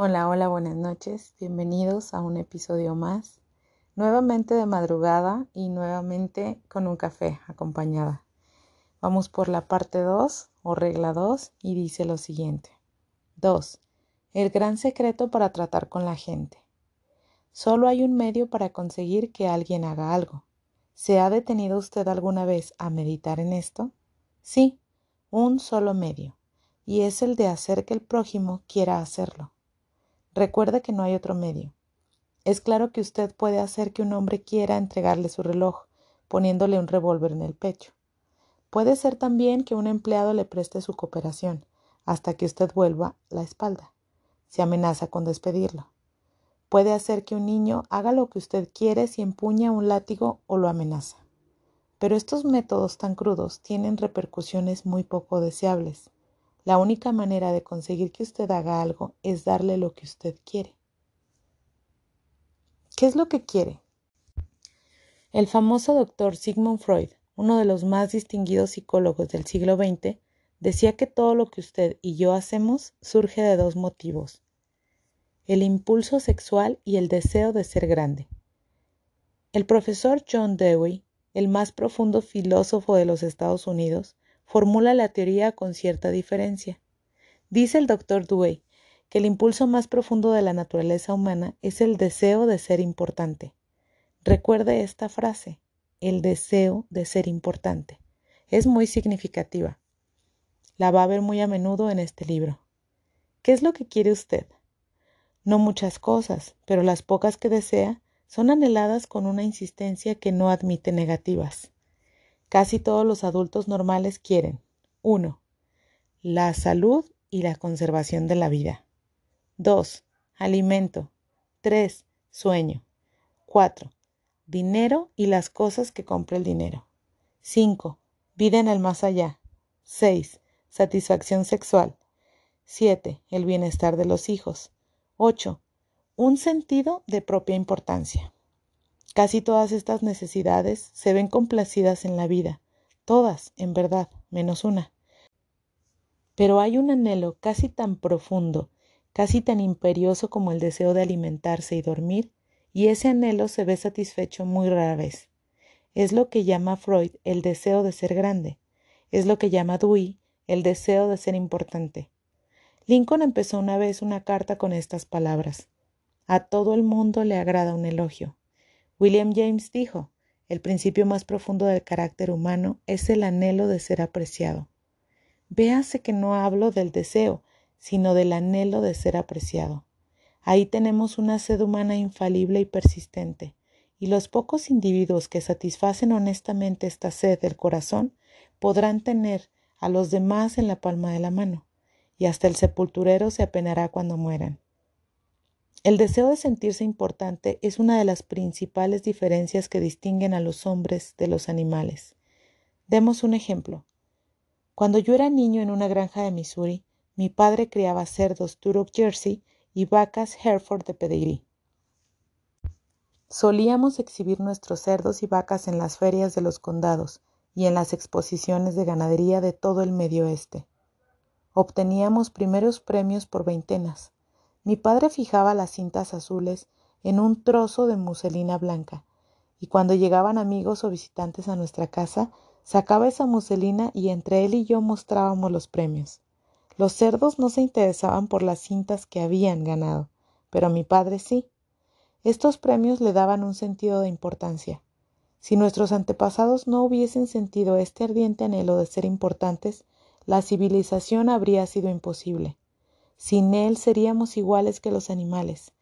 Hola, hola, buenas noches. Bienvenidos a un episodio más. Nuevamente de madrugada y nuevamente con un café acompañada. Vamos por la parte 2 o regla 2 y dice lo siguiente. 2. El gran secreto para tratar con la gente. Solo hay un medio para conseguir que alguien haga algo. ¿Se ha detenido usted alguna vez a meditar en esto? Sí, un solo medio, y es el de hacer que el prójimo quiera hacerlo. Recuerde que no hay otro medio. Es claro que usted puede hacer que un hombre quiera entregarle su reloj, poniéndole un revólver en el pecho. Puede ser también que un empleado le preste su cooperación, hasta que usted vuelva la espalda. Se amenaza con despedirlo. Puede hacer que un niño haga lo que usted quiere si empuña un látigo o lo amenaza. Pero estos métodos tan crudos tienen repercusiones muy poco deseables. La única manera de conseguir que usted haga algo es darle lo que usted quiere. ¿Qué es lo que quiere? El famoso doctor Sigmund Freud, uno de los más distinguidos psicólogos del siglo XX, decía que todo lo que usted y yo hacemos surge de dos motivos, el impulso sexual y el deseo de ser grande. El profesor John Dewey, el más profundo filósofo de los Estados Unidos, formula la teoría con cierta diferencia. Dice el doctor Dewey que el impulso más profundo de la naturaleza humana es el deseo de ser importante. Recuerde esta frase, el deseo de ser importante. Es muy significativa. La va a ver muy a menudo en este libro. ¿Qué es lo que quiere usted? No muchas cosas, pero las pocas que desea son anheladas con una insistencia que no admite negativas. Casi todos los adultos normales quieren 1. La salud y la conservación de la vida. 2. Alimento. 3. Sueño. 4. Dinero y las cosas que compra el dinero. 5. Vida en el más allá. 6. Satisfacción sexual. 7. El bienestar de los hijos. 8. Un sentido de propia importancia. Casi todas estas necesidades se ven complacidas en la vida, todas, en verdad, menos una. Pero hay un anhelo casi tan profundo, casi tan imperioso como el deseo de alimentarse y dormir, y ese anhelo se ve satisfecho muy rara vez. Es lo que llama Freud el deseo de ser grande, es lo que llama Dewey el deseo de ser importante. Lincoln empezó una vez una carta con estas palabras. A todo el mundo le agrada un elogio. William James dijo, el principio más profundo del carácter humano es el anhelo de ser apreciado. Véase que no hablo del deseo, sino del anhelo de ser apreciado. Ahí tenemos una sed humana infalible y persistente, y los pocos individuos que satisfacen honestamente esta sed del corazón podrán tener a los demás en la palma de la mano, y hasta el sepulturero se apenará cuando mueran. El deseo de sentirse importante es una de las principales diferencias que distinguen a los hombres de los animales. Demos un ejemplo. Cuando yo era niño en una granja de Missouri, mi padre criaba cerdos Turok Jersey y vacas Hereford de pedigrí. Solíamos exhibir nuestros cerdos y vacas en las ferias de los condados y en las exposiciones de ganadería de todo el medio oeste. Obteníamos primeros premios por veintenas mi padre fijaba las cintas azules en un trozo de muselina blanca, y cuando llegaban amigos o visitantes a nuestra casa, sacaba esa muselina y entre él y yo mostrábamos los premios. Los cerdos no se interesaban por las cintas que habían ganado, pero mi padre sí. Estos premios le daban un sentido de importancia. Si nuestros antepasados no hubiesen sentido este ardiente anhelo de ser importantes, la civilización habría sido imposible. Sin él seríamos iguales que los animales.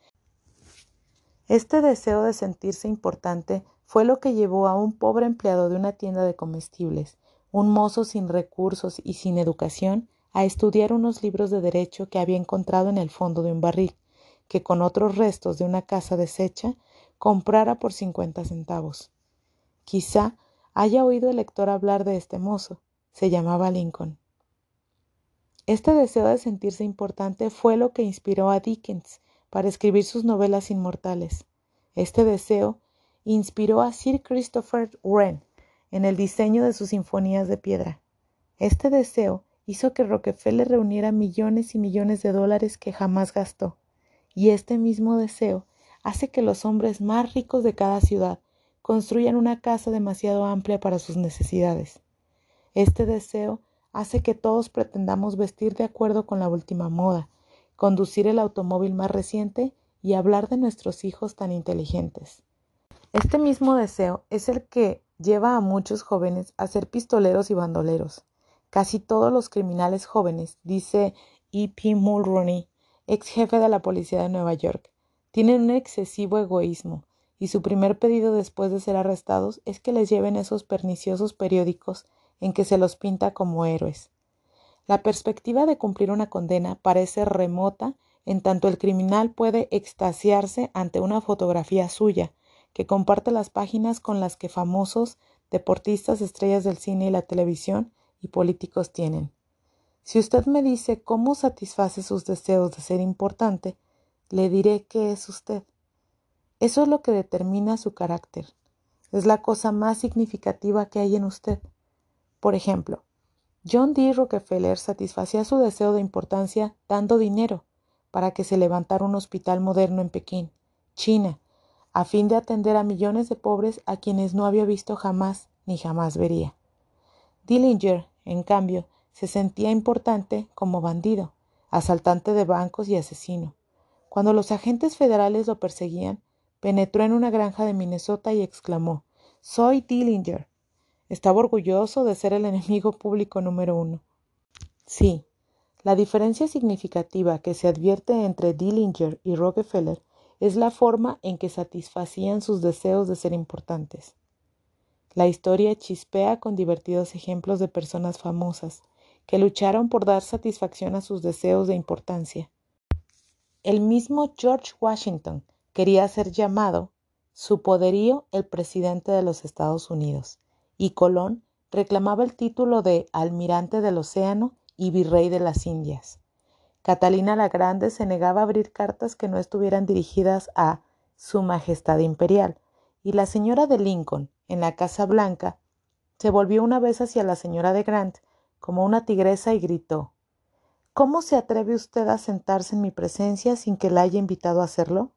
Este deseo de sentirse importante fue lo que llevó a un pobre empleado de una tienda de comestibles, un mozo sin recursos y sin educación, a estudiar unos libros de derecho que había encontrado en el fondo de un barril, que con otros restos de una casa deshecha comprara por cincuenta centavos. Quizá haya oído el lector hablar de este mozo. Se llamaba Lincoln. Este deseo de sentirse importante fue lo que inspiró a Dickens para escribir sus novelas inmortales. Este deseo inspiró a Sir Christopher Wren en el diseño de sus sinfonías de piedra. Este deseo hizo que Rockefeller reuniera millones y millones de dólares que jamás gastó. Y este mismo deseo hace que los hombres más ricos de cada ciudad construyan una casa demasiado amplia para sus necesidades. Este deseo hace que todos pretendamos vestir de acuerdo con la última moda, conducir el automóvil más reciente y hablar de nuestros hijos tan inteligentes. Este mismo deseo es el que lleva a muchos jóvenes a ser pistoleros y bandoleros. Casi todos los criminales jóvenes, dice E. P. Mulroney, ex jefe de la policía de Nueva York, tienen un excesivo egoísmo, y su primer pedido después de ser arrestados es que les lleven esos perniciosos periódicos en que se los pinta como héroes. La perspectiva de cumplir una condena parece remota en tanto el criminal puede extasiarse ante una fotografía suya, que comparte las páginas con las que famosos, deportistas, estrellas del cine y la televisión y políticos tienen. Si usted me dice cómo satisface sus deseos de ser importante, le diré que es usted. Eso es lo que determina su carácter. Es la cosa más significativa que hay en usted. Por ejemplo, John D. Rockefeller satisfacía su deseo de importancia dando dinero para que se levantara un hospital moderno en Pekín, China, a fin de atender a millones de pobres a quienes no había visto jamás ni jamás vería. Dillinger, en cambio, se sentía importante como bandido, asaltante de bancos y asesino. Cuando los agentes federales lo perseguían, penetró en una granja de Minnesota y exclamó Soy Dillinger. Estaba orgulloso de ser el enemigo público número uno. Sí, la diferencia significativa que se advierte entre Dillinger y Rockefeller es la forma en que satisfacían sus deseos de ser importantes. La historia chispea con divertidos ejemplos de personas famosas que lucharon por dar satisfacción a sus deseos de importancia. El mismo George Washington quería ser llamado su poderío el presidente de los Estados Unidos, y Colón reclamaba el título de almirante del océano y virrey de las Indias. Catalina la Grande se negaba a abrir cartas que no estuvieran dirigidas a Su Majestad Imperial, y la señora de Lincoln, en la Casa Blanca, se volvió una vez hacia la señora de Grant como una tigresa y gritó ¿Cómo se atreve usted a sentarse en mi presencia sin que la haya invitado a hacerlo?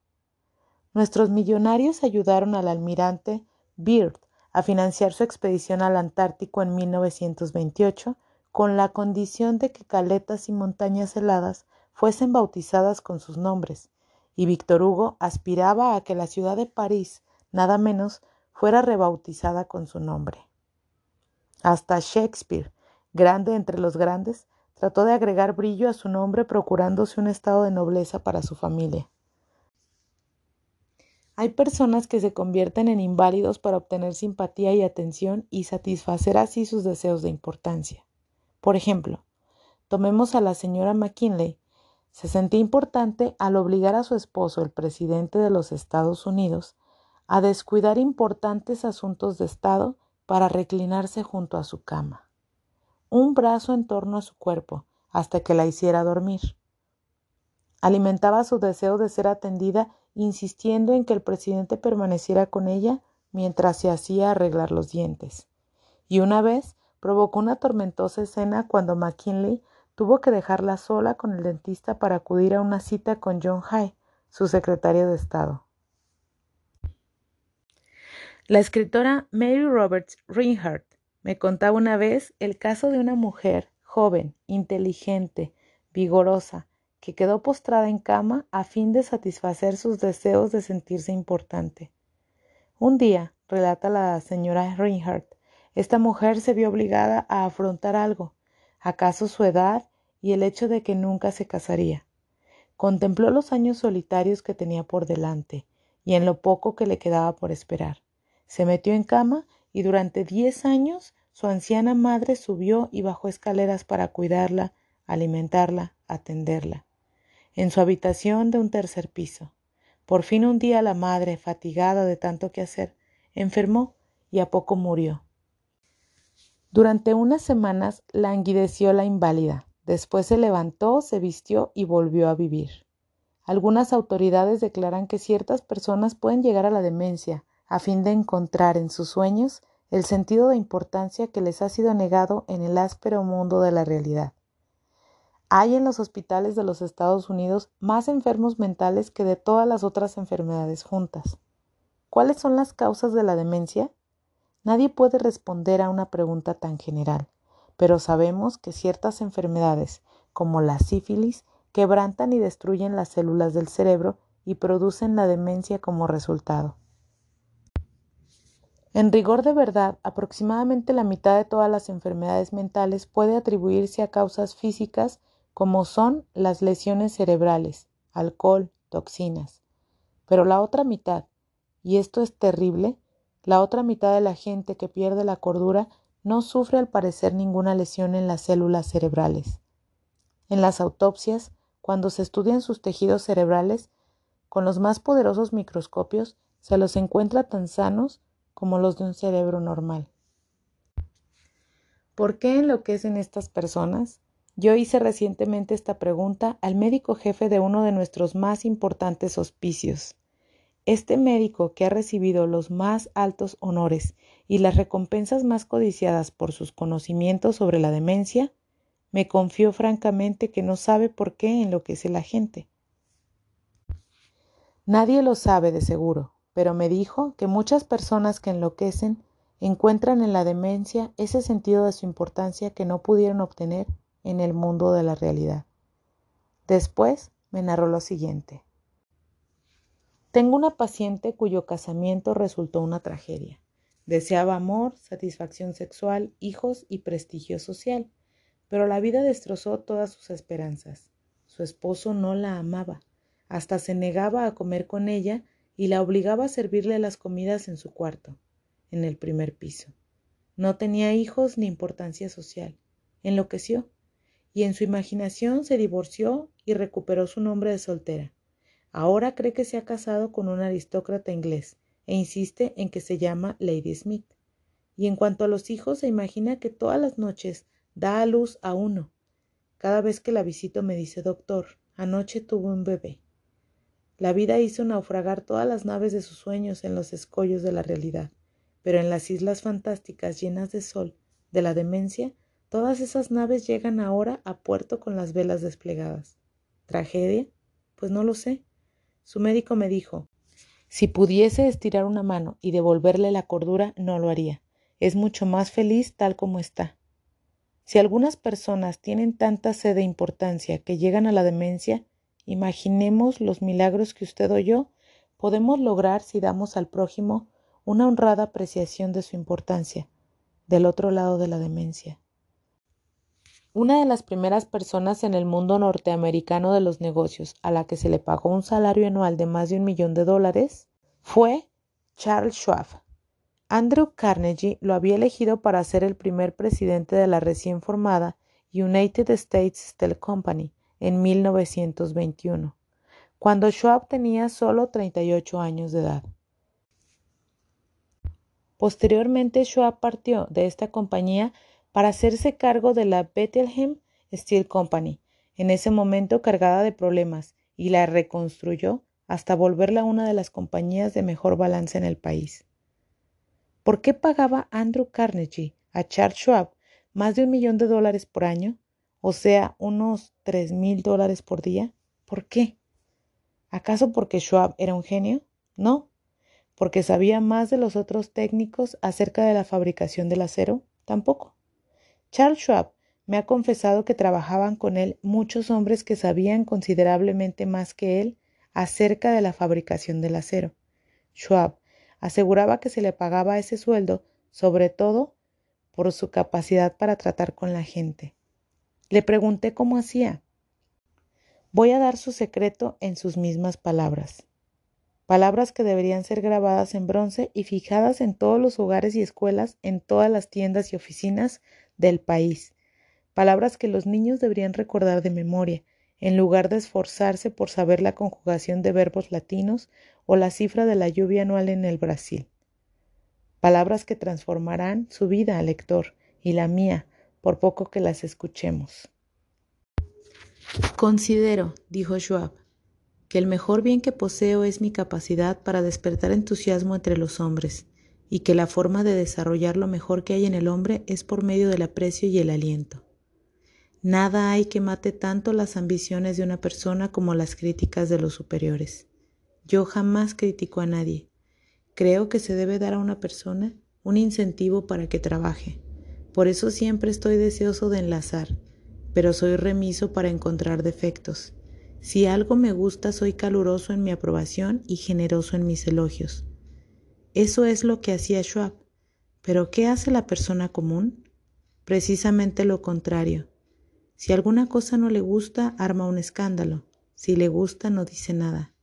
Nuestros millonarios ayudaron al almirante Byrd a financiar su expedición al Antártico en 1928 con la condición de que caletas y montañas heladas fuesen bautizadas con sus nombres, y Víctor Hugo aspiraba a que la ciudad de París, nada menos, fuera rebautizada con su nombre. Hasta Shakespeare, grande entre los grandes, trató de agregar brillo a su nombre procurándose un estado de nobleza para su familia. Hay personas que se convierten en inválidos para obtener simpatía y atención y satisfacer así sus deseos de importancia. Por ejemplo, tomemos a la señora McKinley. Se sentía importante al obligar a su esposo, el presidente de los Estados Unidos, a descuidar importantes asuntos de Estado para reclinarse junto a su cama. Un brazo en torno a su cuerpo hasta que la hiciera dormir. Alimentaba su deseo de ser atendida insistiendo en que el presidente permaneciera con ella mientras se hacía arreglar los dientes. Y una vez provocó una tormentosa escena cuando McKinley tuvo que dejarla sola con el dentista para acudir a una cita con John Hay, su secretario de Estado. La escritora Mary Roberts Rinehart me contaba una vez el caso de una mujer joven, inteligente, vigorosa, que quedó postrada en cama a fin de satisfacer sus deseos de sentirse importante. Un día, relata la señora Reinhardt, esta mujer se vio obligada a afrontar algo, acaso su edad y el hecho de que nunca se casaría. Contempló los años solitarios que tenía por delante y en lo poco que le quedaba por esperar. Se metió en cama y durante diez años su anciana madre subió y bajó escaleras para cuidarla, alimentarla, atenderla en su habitación de un tercer piso. Por fin un día la madre, fatigada de tanto que hacer, enfermó y a poco murió. Durante unas semanas languideció la inválida. Después se levantó, se vistió y volvió a vivir. Algunas autoridades declaran que ciertas personas pueden llegar a la demencia a fin de encontrar en sus sueños el sentido de importancia que les ha sido negado en el áspero mundo de la realidad. Hay en los hospitales de los Estados Unidos más enfermos mentales que de todas las otras enfermedades juntas. ¿Cuáles son las causas de la demencia? Nadie puede responder a una pregunta tan general, pero sabemos que ciertas enfermedades, como la sífilis, quebrantan y destruyen las células del cerebro y producen la demencia como resultado. En rigor de verdad, aproximadamente la mitad de todas las enfermedades mentales puede atribuirse a causas físicas como son las lesiones cerebrales, alcohol, toxinas. Pero la otra mitad, y esto es terrible, la otra mitad de la gente que pierde la cordura no sufre al parecer ninguna lesión en las células cerebrales. En las autopsias, cuando se estudian sus tejidos cerebrales, con los más poderosos microscopios se los encuentra tan sanos como los de un cerebro normal. ¿Por qué enloquecen estas personas? Yo hice recientemente esta pregunta al médico jefe de uno de nuestros más importantes hospicios. Este médico que ha recibido los más altos honores y las recompensas más codiciadas por sus conocimientos sobre la demencia, me confió francamente que no sabe por qué enloquece la gente. Nadie lo sabe de seguro, pero me dijo que muchas personas que enloquecen encuentran en la demencia ese sentido de su importancia que no pudieron obtener en el mundo de la realidad. Después me narró lo siguiente. Tengo una paciente cuyo casamiento resultó una tragedia. Deseaba amor, satisfacción sexual, hijos y prestigio social pero la vida destrozó todas sus esperanzas. Su esposo no la amaba, hasta se negaba a comer con ella y la obligaba a servirle las comidas en su cuarto, en el primer piso. No tenía hijos ni importancia social. Enloqueció y en su imaginación se divorció y recuperó su nombre de soltera. Ahora cree que se ha casado con un aristócrata inglés e insiste en que se llama Lady Smith. Y en cuanto a los hijos, se imagina que todas las noches Da a luz a uno. Cada vez que la visito me dice, doctor, anoche tuvo un bebé. La vida hizo naufragar todas las naves de sus sueños en los escollos de la realidad, pero en las islas fantásticas llenas de sol, de la demencia, todas esas naves llegan ahora a puerto con las velas desplegadas. ¿Tragedia? Pues no lo sé. Su médico me dijo, si pudiese estirar una mano y devolverle la cordura, no lo haría. Es mucho más feliz tal como está. Si algunas personas tienen tanta sed de importancia que llegan a la demencia, imaginemos los milagros que usted o yo podemos lograr si damos al prójimo una honrada apreciación de su importancia, del otro lado de la demencia. Una de las primeras personas en el mundo norteamericano de los negocios a la que se le pagó un salario anual de más de un millón de dólares fue Charles Schwab. Andrew Carnegie lo había elegido para ser el primer presidente de la recién formada United States Steel Company en 1921, cuando Schwab tenía solo 38 años de edad. Posteriormente, Schwab partió de esta compañía para hacerse cargo de la Bethlehem Steel Company, en ese momento cargada de problemas, y la reconstruyó hasta volverla una de las compañías de mejor balance en el país. ¿Por qué pagaba Andrew Carnegie a Charles Schwab más de un millón de dólares por año? O sea, unos tres mil dólares por día. ¿Por qué? ¿Acaso porque Schwab era un genio? No. ¿Porque sabía más de los otros técnicos acerca de la fabricación del acero? Tampoco. Charles Schwab me ha confesado que trabajaban con él muchos hombres que sabían considerablemente más que él acerca de la fabricación del acero. Schwab aseguraba que se le pagaba ese sueldo sobre todo por su capacidad para tratar con la gente. Le pregunté cómo hacía. Voy a dar su secreto en sus mismas palabras. Palabras que deberían ser grabadas en bronce y fijadas en todos los hogares y escuelas, en todas las tiendas y oficinas del país. Palabras que los niños deberían recordar de memoria, en lugar de esforzarse por saber la conjugación de verbos latinos o la cifra de la lluvia anual en el Brasil. Palabras que transformarán su vida al lector y la mía, por poco que las escuchemos. Considero, dijo Schwab, que el mejor bien que poseo es mi capacidad para despertar entusiasmo entre los hombres, y que la forma de desarrollar lo mejor que hay en el hombre es por medio del aprecio y el aliento. Nada hay que mate tanto las ambiciones de una persona como las críticas de los superiores. Yo jamás critico a nadie. Creo que se debe dar a una persona un incentivo para que trabaje. Por eso siempre estoy deseoso de enlazar, pero soy remiso para encontrar defectos. Si algo me gusta, soy caluroso en mi aprobación y generoso en mis elogios. Eso es lo que hacía Schwab. Pero ¿qué hace la persona común? Precisamente lo contrario. Si alguna cosa no le gusta, arma un escándalo. Si le gusta, no dice nada.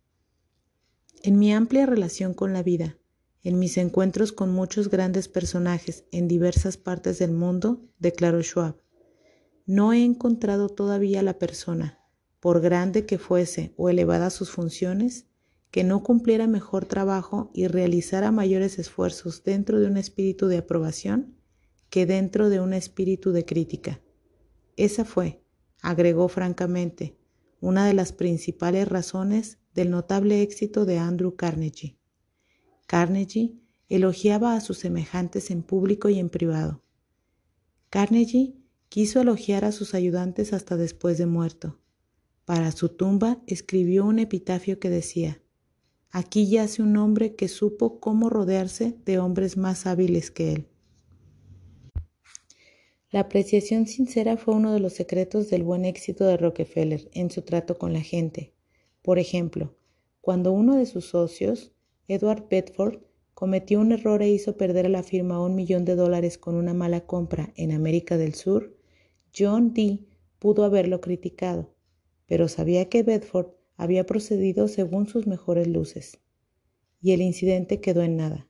En mi amplia relación con la vida, en mis encuentros con muchos grandes personajes en diversas partes del mundo, declaró Schwab, no he encontrado todavía la persona, por grande que fuese o elevada sus funciones, que no cumpliera mejor trabajo y realizara mayores esfuerzos dentro de un espíritu de aprobación que dentro de un espíritu de crítica. Esa fue, agregó francamente, una de las principales razones del notable éxito de Andrew Carnegie. Carnegie elogiaba a sus semejantes en público y en privado. Carnegie quiso elogiar a sus ayudantes hasta después de muerto. Para su tumba escribió un epitafio que decía, Aquí yace un hombre que supo cómo rodearse de hombres más hábiles que él. La apreciación sincera fue uno de los secretos del buen éxito de Rockefeller en su trato con la gente. Por ejemplo, cuando uno de sus socios, Edward Bedford, cometió un error e hizo perder a la firma un millón de dólares con una mala compra en América del Sur, John Dee pudo haberlo criticado, pero sabía que Bedford había procedido según sus mejores luces, y el incidente quedó en nada.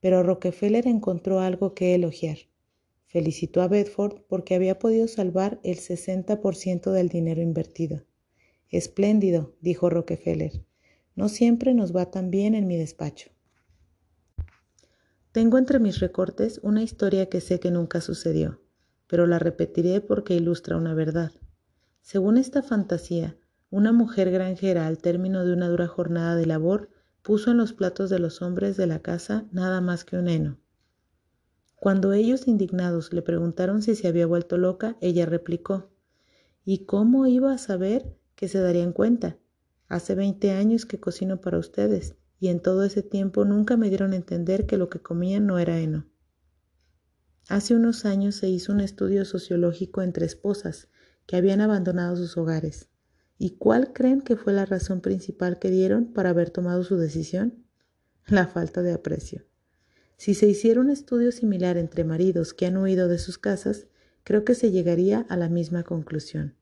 Pero Rockefeller encontró algo que elogiar. Felicitó a Bedford porque había podido salvar el 60% del dinero invertido. Espléndido, dijo Rockefeller. No siempre nos va tan bien en mi despacho. Tengo entre mis recortes una historia que sé que nunca sucedió, pero la repetiré porque ilustra una verdad. Según esta fantasía, una mujer granjera al término de una dura jornada de labor puso en los platos de los hombres de la casa nada más que un heno. Cuando ellos indignados le preguntaron si se había vuelto loca, ella replicó, ¿Y cómo iba a saber que se darían cuenta? Hace veinte años que cocino para ustedes, y en todo ese tiempo nunca me dieron a entender que lo que comían no era heno. Hace unos años se hizo un estudio sociológico entre esposas que habían abandonado sus hogares. ¿Y cuál creen que fue la razón principal que dieron para haber tomado su decisión? La falta de aprecio. Si se hiciera un estudio similar entre maridos que han huido de sus casas, creo que se llegaría a la misma conclusión.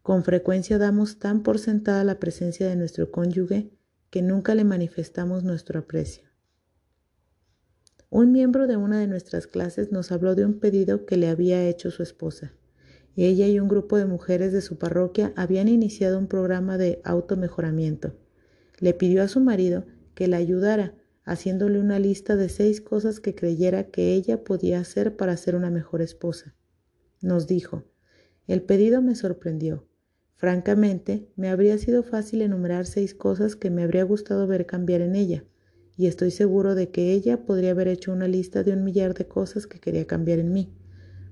Con frecuencia damos tan por sentada la presencia de nuestro cónyuge que nunca le manifestamos nuestro aprecio. Un miembro de una de nuestras clases nos habló de un pedido que le había hecho su esposa. Ella y un grupo de mujeres de su parroquia habían iniciado un programa de automejoramiento. Le pidió a su marido que la ayudara, haciéndole una lista de seis cosas que creyera que ella podía hacer para ser una mejor esposa. Nos dijo, el pedido me sorprendió. Francamente, me habría sido fácil enumerar seis cosas que me habría gustado ver cambiar en ella, y estoy seguro de que ella podría haber hecho una lista de un millar de cosas que quería cambiar en mí.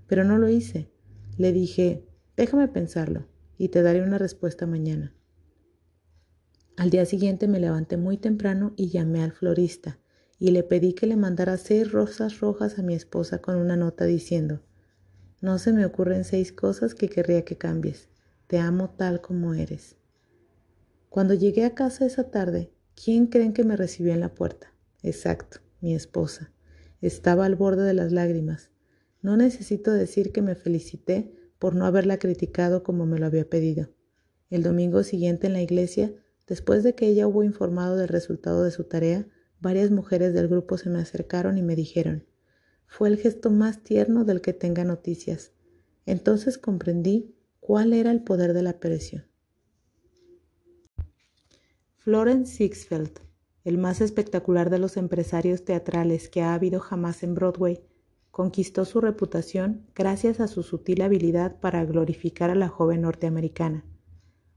Pero no lo hice. Le dije, déjame pensarlo y te daré una respuesta mañana. Al día siguiente me levanté muy temprano y llamé al florista y le pedí que le mandara seis rosas rojas a mi esposa con una nota diciendo, no se me ocurren seis cosas que querría que cambies. Te amo tal como eres. Cuando llegué a casa esa tarde, ¿quién creen que me recibió en la puerta? Exacto, mi esposa. Estaba al borde de las lágrimas. No necesito decir que me felicité por no haberla criticado como me lo había pedido. El domingo siguiente en la iglesia, después de que ella hubo informado del resultado de su tarea, varias mujeres del grupo se me acercaron y me dijeron, fue el gesto más tierno del que tenga noticias. Entonces comprendí cuál era el poder de la presión. Florence Sixfeld, el más espectacular de los empresarios teatrales que ha habido jamás en Broadway, conquistó su reputación gracias a su sutil habilidad para glorificar a la joven norteamericana.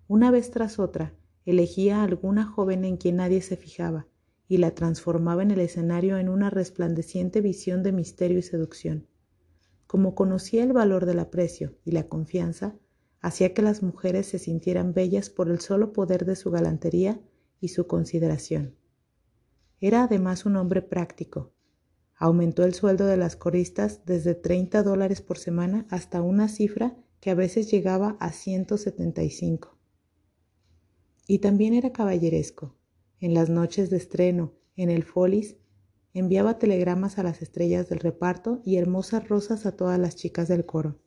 Una vez tras otra, elegía a alguna joven en quien nadie se fijaba y la transformaba en el escenario en una resplandeciente visión de misterio y seducción. como conocía el valor del aprecio y la confianza, hacía que las mujeres se sintieran bellas por el solo poder de su galantería y su consideración. Era además un hombre práctico. Aumentó el sueldo de las coristas desde 30 dólares por semana hasta una cifra que a veces llegaba a 175. Y también era caballeresco. En las noches de estreno, en el Follis, enviaba telegramas a las estrellas del reparto y hermosas rosas a todas las chicas del coro.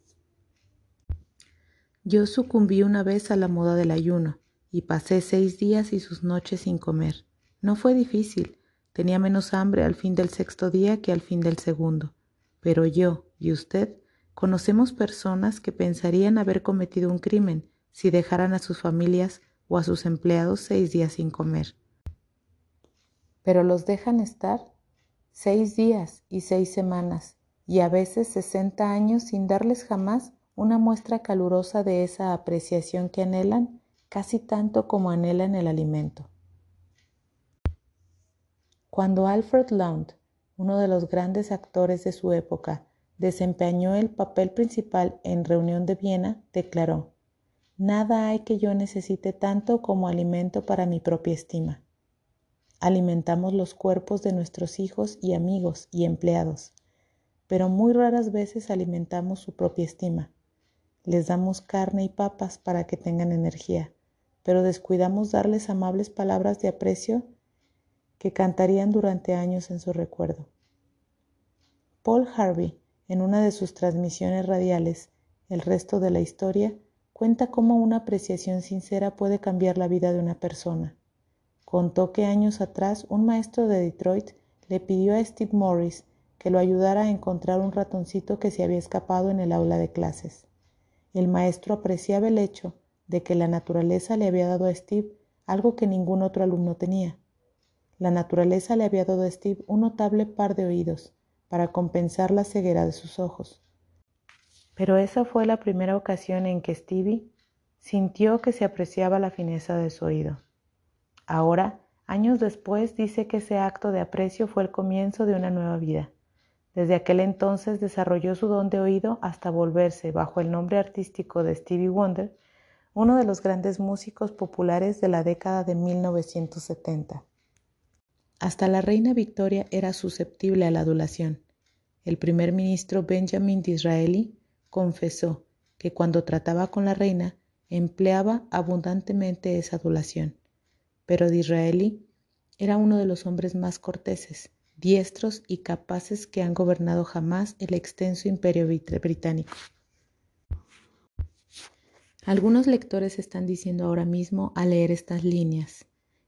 Yo sucumbí una vez a la moda del ayuno y pasé seis días y sus noches sin comer. No fue difícil, Tenía menos hambre al fin del sexto día que al fin del segundo. Pero yo y usted conocemos personas que pensarían haber cometido un crimen si dejaran a sus familias o a sus empleados seis días sin comer. Pero los dejan estar seis días y seis semanas y a veces sesenta años sin darles jamás una muestra calurosa de esa apreciación que anhelan casi tanto como anhelan el alimento. Cuando Alfred Lund, uno de los grandes actores de su época, desempeñó el papel principal en Reunión de Viena, declaró, Nada hay que yo necesite tanto como alimento para mi propia estima. Alimentamos los cuerpos de nuestros hijos y amigos y empleados, pero muy raras veces alimentamos su propia estima. Les damos carne y papas para que tengan energía, pero descuidamos darles amables palabras de aprecio que cantarían durante años en su recuerdo. Paul Harvey, en una de sus transmisiones radiales, El resto de la historia, cuenta cómo una apreciación sincera puede cambiar la vida de una persona. Contó que años atrás un maestro de Detroit le pidió a Steve Morris que lo ayudara a encontrar un ratoncito que se había escapado en el aula de clases. El maestro apreciaba el hecho de que la naturaleza le había dado a Steve algo que ningún otro alumno tenía, la naturaleza le había dado a Steve un notable par de oídos para compensar la ceguera de sus ojos. Pero esa fue la primera ocasión en que Stevie sintió que se apreciaba la fineza de su oído. Ahora, años después, dice que ese acto de aprecio fue el comienzo de una nueva vida. Desde aquel entonces desarrolló su don de oído hasta volverse, bajo el nombre artístico de Stevie Wonder, uno de los grandes músicos populares de la década de 1970. Hasta la reina Victoria era susceptible a la adulación. El primer ministro Benjamin Disraeli confesó que cuando trataba con la reina empleaba abundantemente esa adulación. Pero Disraeli era uno de los hombres más corteses, diestros y capaces que han gobernado jamás el extenso imperio británico. Algunos lectores están diciendo ahora mismo al leer estas líneas,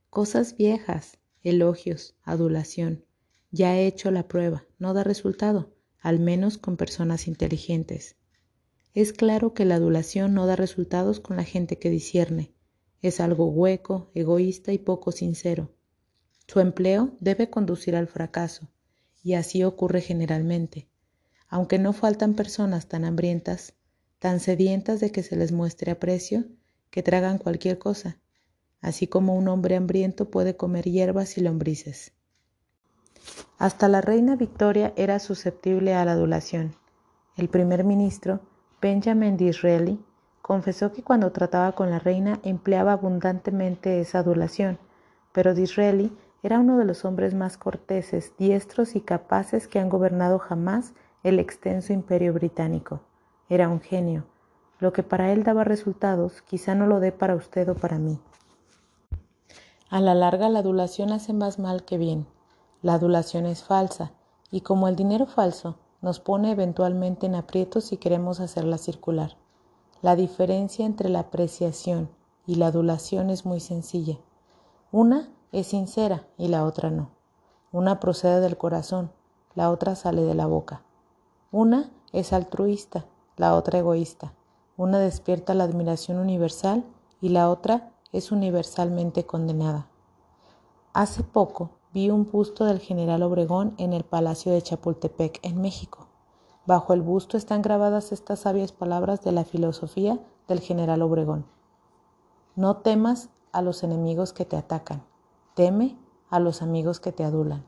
cosas viejas, elogios, adulación. Ya he hecho la prueba, no da resultado, al menos con personas inteligentes. Es claro que la adulación no da resultados con la gente que discierne. Es algo hueco, egoísta y poco sincero. Su empleo debe conducir al fracaso, y así ocurre generalmente, aunque no faltan personas tan hambrientas, tan sedientas de que se les muestre aprecio, que tragan cualquier cosa, así como un hombre hambriento puede comer hierbas y lombrices. Hasta la reina Victoria era susceptible a la adulación. El primer ministro, Benjamin Disraeli, confesó que cuando trataba con la reina empleaba abundantemente esa adulación, pero Disraeli era uno de los hombres más corteses, diestros y capaces que han gobernado jamás el extenso imperio británico. Era un genio. Lo que para él daba resultados, quizá no lo dé para usted o para mí. A la larga la adulación hace más mal que bien. La adulación es falsa y como el dinero falso nos pone eventualmente en aprietos si queremos hacerla circular. La diferencia entre la apreciación y la adulación es muy sencilla. Una es sincera y la otra no. Una procede del corazón, la otra sale de la boca. Una es altruista, la otra egoísta. Una despierta la admiración universal y la otra es universalmente condenada. Hace poco vi un busto del general Obregón en el Palacio de Chapultepec, en México. Bajo el busto están grabadas estas sabias palabras de la filosofía del general Obregón. No temas a los enemigos que te atacan, teme a los amigos que te adulan.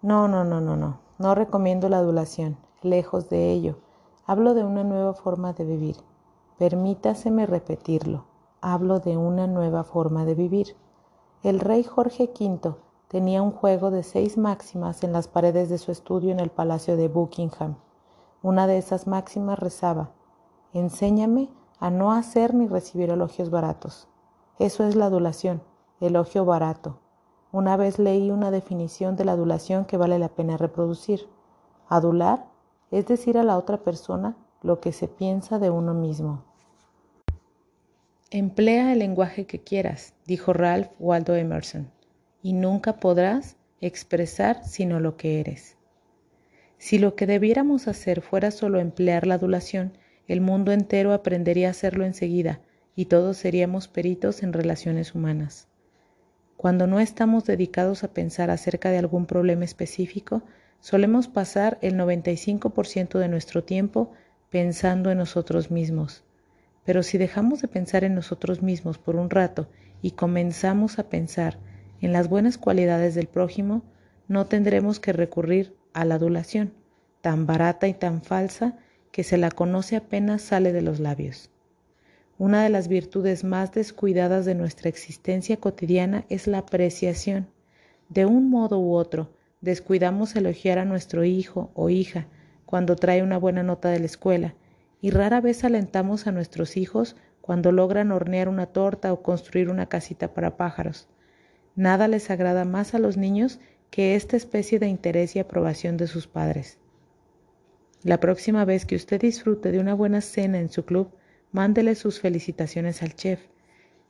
No, no, no, no, no, no recomiendo la adulación, lejos de ello. Hablo de una nueva forma de vivir. Permítaseme repetirlo. Hablo de una nueva forma de vivir. El rey Jorge V tenía un juego de seis máximas en las paredes de su estudio en el Palacio de Buckingham. Una de esas máximas rezaba, Enséñame a no hacer ni recibir elogios baratos. Eso es la adulación, elogio barato. Una vez leí una definición de la adulación que vale la pena reproducir. Adular es decir a la otra persona lo que se piensa de uno mismo. Emplea el lenguaje que quieras, dijo Ralph Waldo Emerson, y nunca podrás expresar sino lo que eres. Si lo que debiéramos hacer fuera solo emplear la adulación, el mundo entero aprendería a hacerlo enseguida y todos seríamos peritos en relaciones humanas. Cuando no estamos dedicados a pensar acerca de algún problema específico, solemos pasar el 95% de nuestro tiempo pensando en nosotros mismos. Pero si dejamos de pensar en nosotros mismos por un rato y comenzamos a pensar en las buenas cualidades del prójimo, no tendremos que recurrir a la adulación, tan barata y tan falsa que se la conoce apenas sale de los labios. Una de las virtudes más descuidadas de nuestra existencia cotidiana es la apreciación. De un modo u otro, descuidamos elogiar a nuestro hijo o hija cuando trae una buena nota de la escuela, y rara vez alentamos a nuestros hijos cuando logran hornear una torta o construir una casita para pájaros. Nada les agrada más a los niños que esta especie de interés y aprobación de sus padres. La próxima vez que usted disfrute de una buena cena en su club, mándele sus felicitaciones al chef,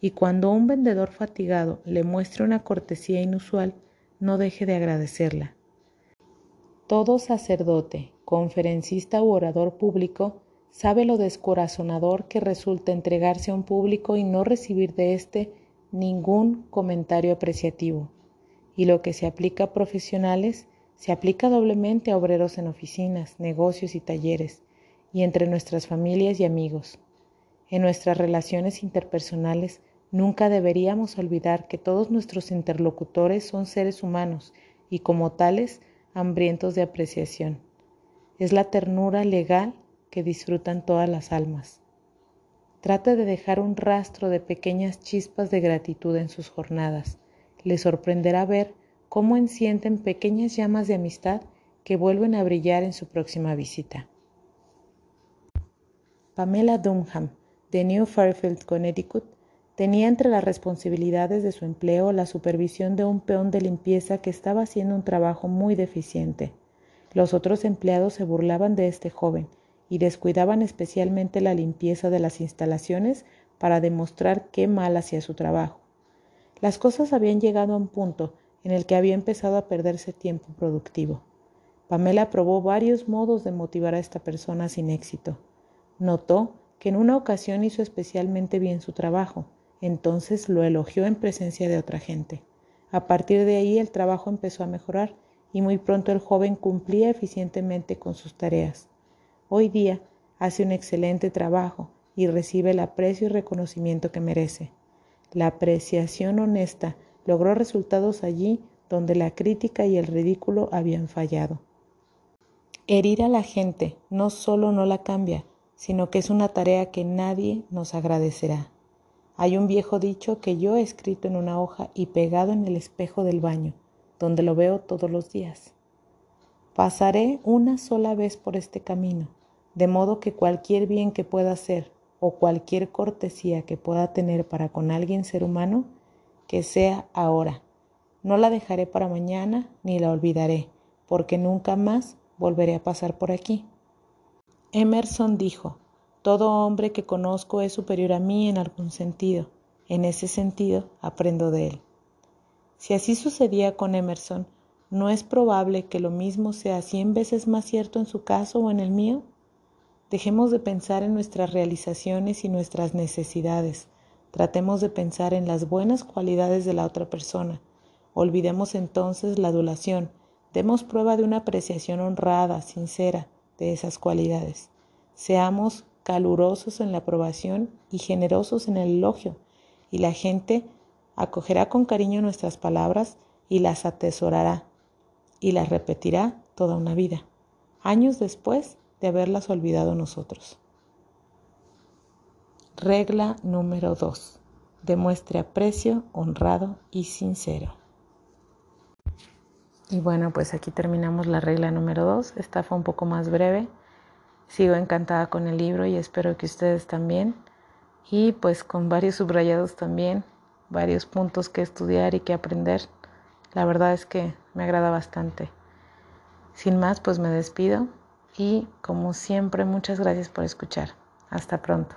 y cuando un vendedor fatigado le muestre una cortesía inusual, no deje de agradecerla. Todo sacerdote, conferencista u orador público sabe lo descorazonador que resulta entregarse a un público y no recibir de éste ningún comentario apreciativo. Y lo que se aplica a profesionales se aplica doblemente a obreros en oficinas, negocios y talleres, y entre nuestras familias y amigos. En nuestras relaciones interpersonales nunca deberíamos olvidar que todos nuestros interlocutores son seres humanos y como tales hambrientos de apreciación. Es la ternura legal que disfrutan todas las almas. Trata de dejar un rastro de pequeñas chispas de gratitud en sus jornadas. Le sorprenderá ver cómo encienden pequeñas llamas de amistad que vuelven a brillar en su próxima visita. Pamela Dunham de New Fairfield, Connecticut, tenía entre las responsabilidades de su empleo la supervisión de un peón de limpieza que estaba haciendo un trabajo muy deficiente. Los otros empleados se burlaban de este joven y descuidaban especialmente la limpieza de las instalaciones para demostrar qué mal hacía su trabajo. Las cosas habían llegado a un punto en el que había empezado a perderse tiempo productivo. Pamela probó varios modos de motivar a esta persona sin éxito. Notó que en una ocasión hizo especialmente bien su trabajo, entonces lo elogió en presencia de otra gente. A partir de ahí el trabajo empezó a mejorar y muy pronto el joven cumplía eficientemente con sus tareas. Hoy día hace un excelente trabajo y recibe el aprecio y reconocimiento que merece. La apreciación honesta logró resultados allí donde la crítica y el ridículo habían fallado. Herir a la gente no solo no la cambia, sino que es una tarea que nadie nos agradecerá. Hay un viejo dicho que yo he escrito en una hoja y pegado en el espejo del baño, donde lo veo todos los días. Pasaré una sola vez por este camino, de modo que cualquier bien que pueda hacer o cualquier cortesía que pueda tener para con alguien ser humano, que sea ahora. No la dejaré para mañana ni la olvidaré, porque nunca más volveré a pasar por aquí. Emerson dijo, todo hombre que conozco es superior a mí en algún sentido. En ese sentido, aprendo de él. Si así sucedía con Emerson, ¿no es probable que lo mismo sea cien veces más cierto en su caso o en el mío? Dejemos de pensar en nuestras realizaciones y nuestras necesidades. Tratemos de pensar en las buenas cualidades de la otra persona. Olvidemos entonces la adulación. Demos prueba de una apreciación honrada, sincera, de esas cualidades. Seamos calurosos en la aprobación y generosos en el elogio, y la gente acogerá con cariño nuestras palabras y las atesorará y las repetirá toda una vida. Años después de haberlas olvidado nosotros. Regla número 2. Demuestre aprecio honrado y sincero. Y bueno, pues aquí terminamos la regla número 2. Esta fue un poco más breve. Sigo encantada con el libro y espero que ustedes también. Y pues con varios subrayados también, varios puntos que estudiar y que aprender. La verdad es que me agrada bastante. Sin más, pues me despido y como siempre, muchas gracias por escuchar. Hasta pronto.